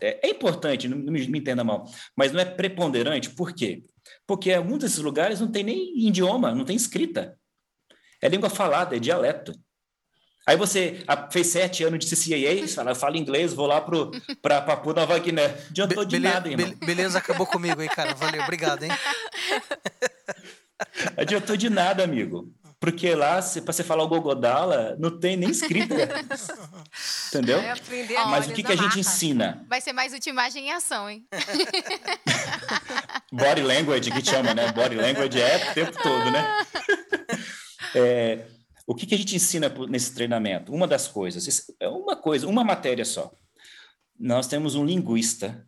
É, é importante, não, não me, me entenda mal, mas não é preponderante. Por quê? Porque muitos desses lugares não tem nem idioma, não tem escrita. É língua falada, é dialeto. Aí você fez sete anos de CCAA, você [laughs] fala, eu falo inglês, vou lá para Papua Nova Guiné. Adiantou de nada, irmão. bele- beleza, acabou comigo aí, cara. Valeu, obrigado, hein? [laughs] Adiantou de nada, amigo. Porque lá, para você falar o Gogodala, não tem nem escrita. [laughs] Entendeu? Aprender Mas o que, que a gente ensina? Vai ser mais útil imagem em ação, hein? [laughs] Body language, que chama, né? Body language é o tempo todo, né? [laughs] É, o que, que a gente ensina nesse treinamento? Uma das coisas, é uma coisa, uma matéria só. Nós temos um linguista,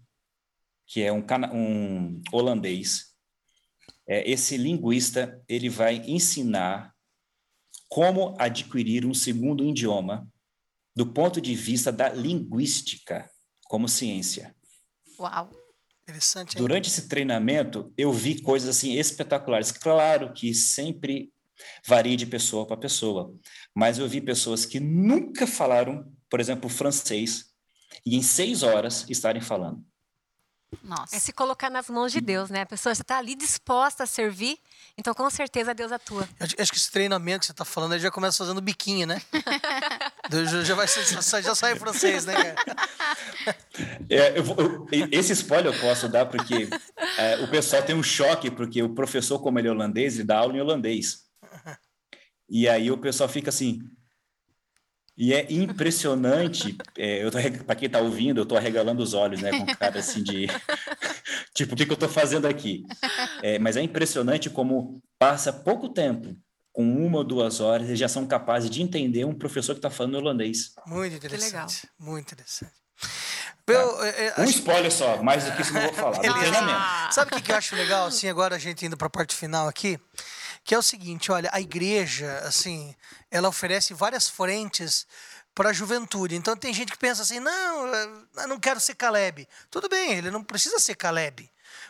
que é um, um holandês. É, esse linguista, ele vai ensinar como adquirir um segundo idioma do ponto de vista da linguística como ciência. Uau. Interessante, hein? Durante esse treinamento, eu vi coisas assim espetaculares. Claro que sempre varia de pessoa para pessoa, mas eu vi pessoas que nunca falaram, por exemplo, francês, e em seis horas estarem falando. Nossa. É se colocar nas mãos de Deus, né? A pessoa já está ali disposta a servir, então com certeza Deus atua. Eu acho- acho que esse treinamento que você tá falando, ele já começa fazendo biquinho, né? [laughs] já, vai já, já sai francês, né, cara? [laughs] É, eu vou- eu- esse spoiler eu posso dar porque é, o pessoal tem um choque, porque o professor, como ele é holandês, ele dá aula em holandês. E aí o pessoal fica assim. E é impressionante. É, para quem está ouvindo, eu estou arregalando os olhos, né, com cara assim de [laughs] tipo o que, que eu estou fazendo aqui. É, mas é impressionante como passa pouco tempo, com uma ou duas horas, eles já são capazes de entender um professor que está falando holandês. Muito interessante. legal. Muito interessante. Eu, é, é, Um acho- spoiler só, mais do que isso eu não vou falar. [laughs] Treinamento. [laughs] Sabe o que, que eu acho legal, assim, agora a gente indo para a parte final aqui? Que é o seguinte, olha, a igreja, assim, ela oferece várias frentes para a juventude. Então tem gente que pensa assim, não, eu não quero ser Caleb. Tudo bem, ele não precisa ser Caleb.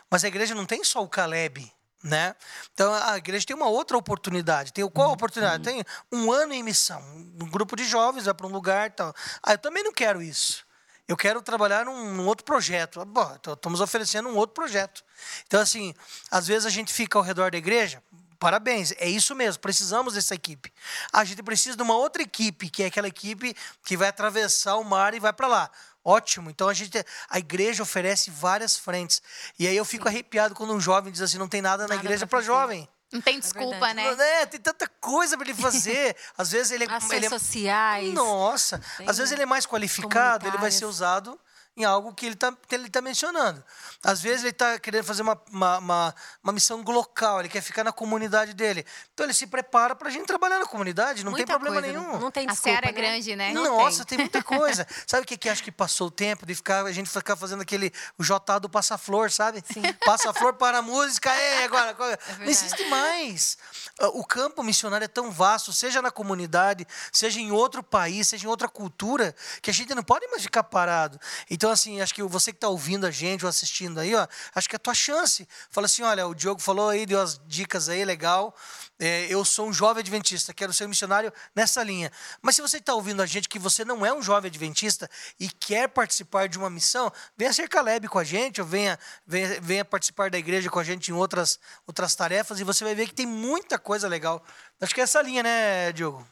Mas a igreja não tem só o Caleb, né? Então a igreja tem uma outra oportunidade. Tem qual a oportunidade? Tem um ano em missão. Um grupo de jovens vai para um lugar e tal. Ah, eu também não quero isso. Eu quero trabalhar num, num outro projeto. Bom, então estamos oferecendo um outro projeto. Então, assim, às vezes a gente fica ao redor da igreja. Parabéns, é isso mesmo, precisamos dessa equipe. A gente precisa de uma outra equipe, que é aquela equipe que vai atravessar o mar e vai para lá. Ótimo. Então a gente a igreja oferece várias frentes. E aí eu fico arrepiado quando um jovem diz assim: não tem nada na Nada igreja pra para jovem. Não tem desculpa, verdade. né? É, tem tanta coisa para ele fazer. [laughs] Às vezes ele, Ações ele é sociais. nossa, Tem às vezes ele é mais qualificado, ele vai ser usado em algo que ele está ele tá mencionando. Às vezes ele está querendo fazer uma, uma, uma, uma missão local, ele quer ficar na comunidade dele. Então ele se prepara para a gente trabalhar na comunidade, não tem Muita problema coisa, nenhum. Não tem A desculpa, seara é né? grande, né? Não Nossa, tem. tem. muita [laughs] coisa. Sabe o que, que acho que passou o tempo de ficar, a gente ficar fazendo aquele o J do Passa-Flor, sabe? Sim. [laughs] Passa-Flor para a música, é, agora. [laughs] agora. não verdade. existe mais. Ah, O campo missionário é tão vasto, seja na comunidade, seja em outro país, seja em outra cultura, que a gente não pode mais ficar parado. Então, assim, acho que você que está ouvindo a gente ou assistindo aí, ó, acho que é a tua chance. Fala assim: olha, o Diogo falou aí, deu as dicas aí, legal. É, eu sou um jovem adventista, quero ser um missionário nessa linha. Mas se você está ouvindo a gente que você não é um jovem adventista e quer participar de uma missão, venha ser Caleb com a gente, ou venha, venha, venha participar da igreja com a gente em outras, outras tarefas, e você vai ver que tem muita coisa legal. Acho que é essa linha, né, Diogo?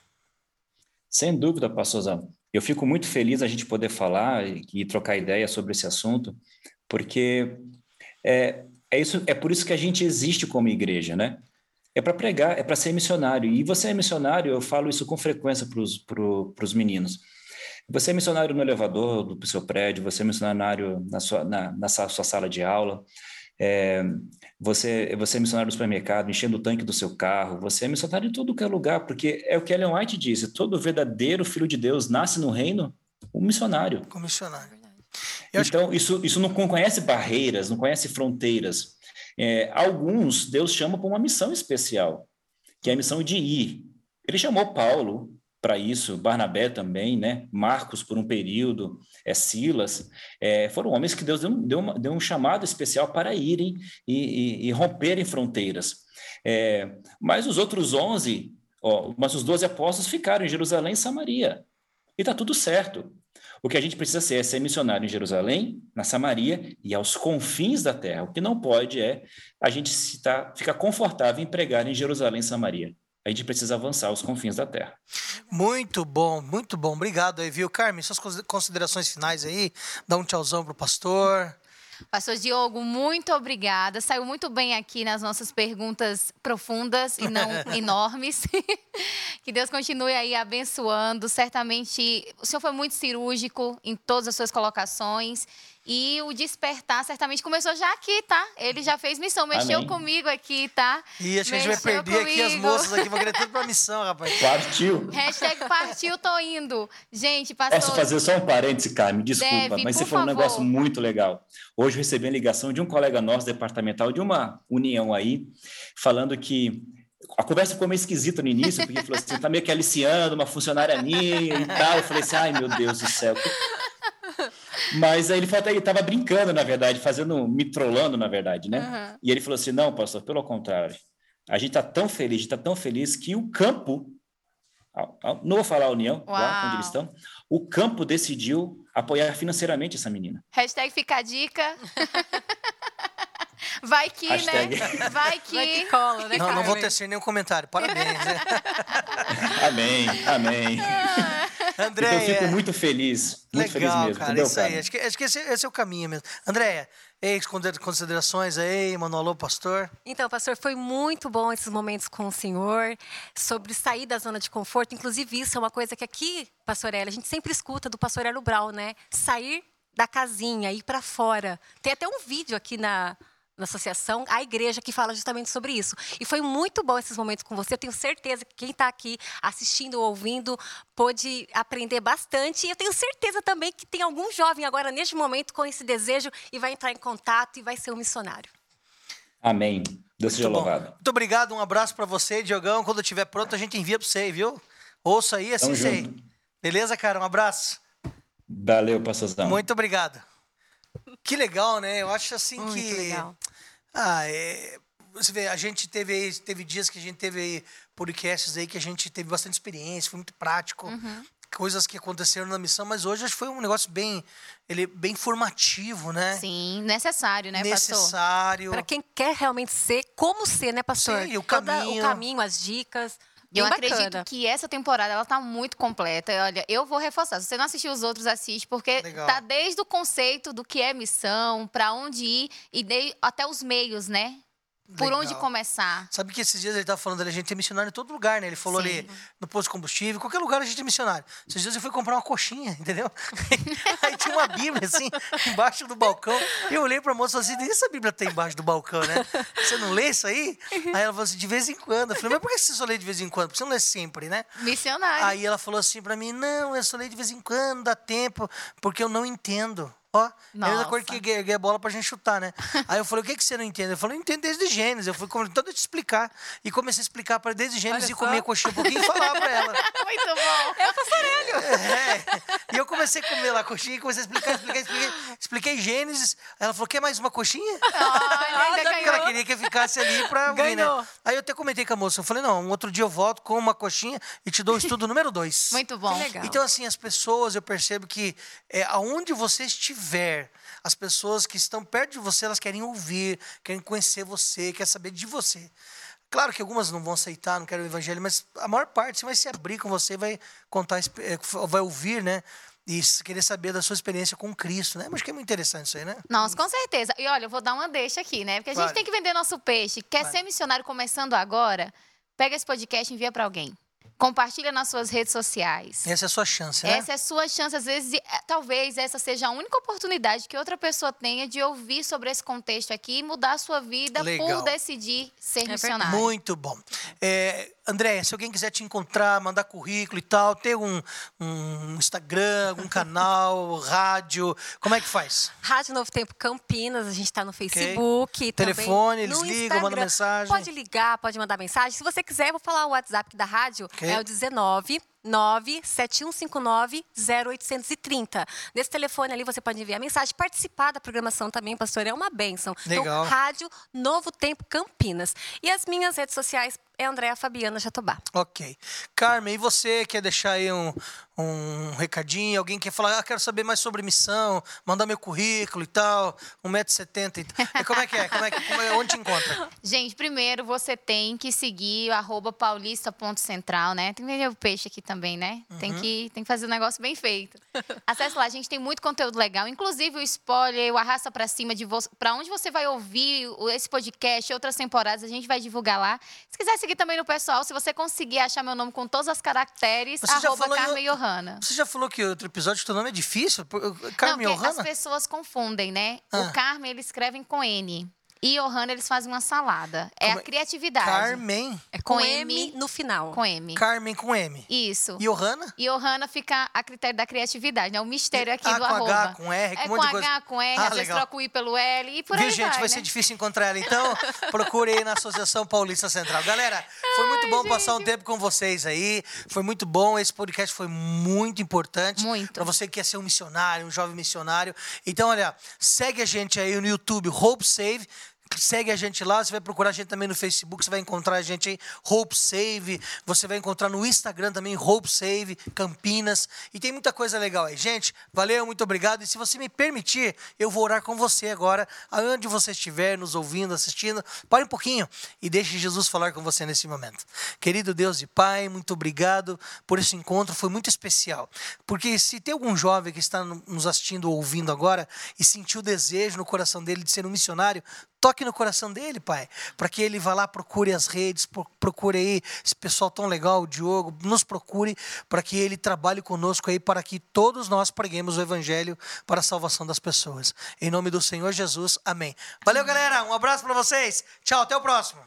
Sem dúvida, pastorzão. Eu fico muito feliz a gente poder falar e, trocar ideia sobre esse assunto, porque é, é, isso, é por isso que a gente existe como igreja, né? É para pregar, é para ser missionário. E você é missionário, eu falo isso com frequência para os meninos. Você é missionário no elevador do seu prédio, você é missionário na sua, na, na sua sala de aula, é, você, você é missionário no supermercado, enchendo o tanque do seu carro, você é missionário em todo que é lugar, porque é o que Ellen White disse: todo verdadeiro filho de Deus nasce no reino, um missionário. Como missionário. Então, isso, isso não conhece barreiras, não conhece fronteiras. É, alguns, Deus chama para uma missão especial, que é a missão de ir. Ele chamou Paulo para isso, Barnabé também, né? Marcos por um período, é, Silas, é, foram homens que Deus deu, deu, uma, deu, um chamado especial para irem e, e, e romperem fronteiras. É, mas os outros onze, ó, mas os doze apóstolos ficaram em Jerusalém e Samaria. E está tudo certo. O que a gente precisa ser é ser missionário em Jerusalém, na Samaria e aos confins da terra. O que não pode é a gente ficar, ficar confortável em pregar em Jerusalém e Samaria. A gente precisa avançar aos confins da terra. Muito bom, muito bom. Obrigado aí, viu, Carmen? Suas considerações finais aí. Dá um tchauzão pro pastor. Pastor Diogo, muito obrigada. Saiu muito bem aqui nas nossas perguntas profundas e não [laughs] enormes. [laughs] que Deus continue aí abençoando. Certamente, o senhor foi muito cirúrgico em todas as suas colocações. E o despertar certamente começou já aqui, tá? Ele já fez missão, mexeu Amém. comigo aqui, tá? E acho que a gente vai perder comigo. aqui as moças aqui, vão querer tudo pra missão, rapaz. Partiu. Hashtag partiu, tô indo. Gente, pastor... Posso fazer só um parêntese, Carmen? Desculpa, Deve, mas você falou um negócio muito legal. Hoje eu recebi a ligação de um colega nosso, departamental, de uma união aí, falando que a conversa ficou meio esquisita no início, porque falou assim, tá meio que aliciando uma funcionária minha e tal. Eu falei assim, ai meu Deus do céu. Mas aí ele falou até ele estava brincando, na verdade, fazendo, me trollando, na verdade, né? Uhum. E ele falou assim: não, pastor, pelo contrário. A gente está tão feliz, a gente está tão feliz que o campo, não vou falar a União, lá onde eles estão, o campo decidiu apoiar financeiramente essa menina. Hashtag fica a dica. [laughs] Vai que, né? Hashtag. né? Vai [laughs] que. Vai que cola, né? Não, não vou tecer nenhum comentário. Parabéns. Né? [laughs] amém, amém. André. Então, eu fico muito feliz. Muito Legal, feliz mesmo. Cara, entendeu, isso cara? aí. Acho que, acho que esse, esse, é o caminho mesmo. Andréia, ex considerações aí, Manolo, pastor? Então, pastor, foi muito bom esses momentos com o senhor, sobre sair da zona de conforto. Inclusive, isso é uma coisa que aqui, pastor a gente sempre escuta do pastor Hélio Brau, né? Sair da casinha, ir para fora. Tem até um vídeo aqui na, na associação, a igreja que fala justamente sobre isso. E foi muito bom esses momentos com você. Eu tenho certeza que quem está aqui assistindo ou ouvindo pôde aprender bastante. E eu tenho certeza também que tem algum jovem agora, neste momento, com esse desejo e vai entrar em contato e vai ser um missionário. Amém. Deus seja louvado. Muito obrigado, um abraço para você, Diogão. Quando estiver pronto, a gente envia para você, viu? Ouça aí, assim sei. Beleza, cara? Um abraço. Valeu, pastorzão. Muito obrigado. Que legal, né? Eu acho assim Muito que. Legal. Ah, é. Você vê, a gente teve teve dias que a gente teve podcasts aí que a gente teve bastante experiência, foi muito prático. Uhum. Coisas que aconteceram na missão, mas hoje acho que foi um negócio bem, ele bem formativo, né? Sim, necessário, né, necessário. pastor? Necessário. Para quem quer realmente ser, como ser, né, pastor? Sim, o caminho. Toda, o caminho, as dicas. Eu bacana. acredito que essa temporada ela tá muito completa. Olha, eu vou reforçar. Se você não assistiu os outros, assiste, porque Legal. tá desde o conceito do que é missão, para onde ir e de, até os meios, né? Por Legal. onde começar? Sabe que esses dias ele estava falando ali, a gente é missionário em todo lugar, né? Ele falou Sim. ali no posto de combustível, qualquer lugar a gente é missionário. Esses dias eu fui comprar uma coxinha, entendeu? [laughs] Aí tinha uma Bíblia assim, embaixo do balcão. E eu olhei pra moça e falei assim: essa Bíblia tem embaixo do balcão, né? Você não lê isso aí? Aí ela falou assim: de vez em quando. Eu falei, mas por que você só lê de vez em quando? Porque você não lê sempre, né? Missionário. Aí ela falou assim pra mim: não, eu só leio de vez em quando, dá tempo, porque eu não entendo. Ó, é a mesma coisa que erguer a bola pra gente chutar, né? [laughs] Aí eu falei, o que, que você não entende? Eu falei, eu entendo desde Gênesis. Eu fui tentando te explicar. E comecei a explicar para desde Gênesis Olha e comer coxinha um pouquinho e falar pra ela. [laughs] Muito bom. É o pastorelho. [laughs] É. E eu comecei a comer lá a coxinha e comecei a explicar, expliquei, expliquei. Expliquei Gênesis. Aí ela falou, quer mais uma coxinha? Olha, ainda Porque ela ganhou. queria que eu ficasse ali pra ouvir, né? Ganhou. Aí eu até comentei com a moça. Eu falei, não, um outro dia eu volto com uma coxinha e te dou o estudo número dois. Muito bom. Então, assim, as pessoas, eu percebo que é, aonde você estiver, as pessoas que estão perto de você, elas querem ouvir, querem conhecer você, querem saber de você. Claro que algumas não vão aceitar, não querem o evangelho, mas a maior parte vai se abrir com você, vai contar, é, vai ouvir, né? E querer saber da sua experiência com Cristo, né? Mas que é muito interessante isso aí, né? Nossa, com certeza. E olha, eu vou dar uma deixa aqui, né? Porque a gente Vale. tem que vender nosso peixe. Quer Vale. ser missionário começando agora? Pega esse podcast e envia para alguém. Compartilha nas suas redes sociais. Essa é a sua chance, né? Essa é a sua chance, às vezes, é, talvez essa seja a única oportunidade que outra pessoa tenha de ouvir sobre esse contexto aqui e mudar a sua vida Legal. por decidir ser verdade. missionário. Muito bom. É, André, se alguém quiser te encontrar, mandar currículo e tal, ter um, um Instagram, algum [laughs] canal, rádio, como é que faz? Rádio Novo Tempo Campinas, a gente está no Facebook. Telefone, também eles ligam, Instagram. mandam mensagem. Pode ligar, pode mandar mensagem. Se você quiser, eu vou falar o WhatsApp da rádio. Ok. É o 19 97159-0830. Nesse telefone ali você pode enviar mensagem, participar da programação também, pastor, é uma benção. Legal. Então, Rádio Novo Tempo Campinas. E as minhas redes sociais é Andréa Fabiana Jatobá. Ok. Carmen, e você quer deixar aí um, um recadinho? Alguém quer falar, ah, quero saber mais sobre missão, mandar meu currículo e tal, 1,70m. E como é que é? Como é que, como é? Onde te encontra? Gente, primeiro você tem que seguir o paulista.central, né? Tem que vender o peixe aqui também, né? Tem, que, tem que fazer o negócio bem feito. [laughs] Acesse lá, a gente tem muito conteúdo legal. Inclusive o spoiler, o arrasta pra cima de você. Pra onde você vai ouvir esse podcast, outras temporadas, a gente vai divulgar lá. Se quiser seguir também no pessoal, se você conseguir achar meu nome com todos os caracteres, Você arroba em Carmen o- Johanna. Você já falou que outro episódio, teu nome é difícil? Por- Não, Carmen porque as Ohana? pessoas confundem, né? Ah. O Carmen, eles escrevem com N. E Johanna, eles fazem uma salada. É Como a é? criatividade. Carmen. É Com com, M M no final. Com M. Carmen com M. Isso. E Ohana? E Johanna fica a critério da criatividade, né? O mistério aqui Ah, do com arroba. H, com R, com é um com de coisa. H, com R, Ah, às vezes legal. troca o I pelo L e por Viu, aí gente? Vai, vai, ser né? difícil encontrar ela. Então, [laughs] procure aí na Associação Paulista Central. Galera, foi muito bom passar um tempo com vocês aí. Foi muito bom. Esse podcast foi muito importante. Muito. Para você que quer ser um missionário, um jovem missionário. Então, olha, segue a gente aí no YouTube, Hope Save. Segue a gente lá, você vai procurar a gente também no Facebook, você vai encontrar a gente aí, Hope Save, você vai encontrar no Instagram também, Hope Save, Campinas, e tem muita coisa legal aí. Gente, valeu, muito obrigado, e se você me permitir, eu vou orar com você agora, aonde você estiver, nos ouvindo, assistindo, pare um pouquinho e deixe Jesus falar com você nesse momento. Querido Deus e Pai, muito obrigado por esse encontro, foi muito especial, porque se tem algum jovem que está no- nos assistindo ou ouvindo agora e sentiu o desejo no coração dele de ser um missionário, Toque no coração dele, pai, para que ele vá lá, procure as redes, pro- procure aí esse pessoal tão legal, o Diogo, nos procure para que ele trabalhe conosco aí, para que todos nós preguemos o evangelho para a salvação das pessoas. Em nome do Senhor Jesus, amém. Valeu, galera, um abraço para vocês. Tchau, até o próximo.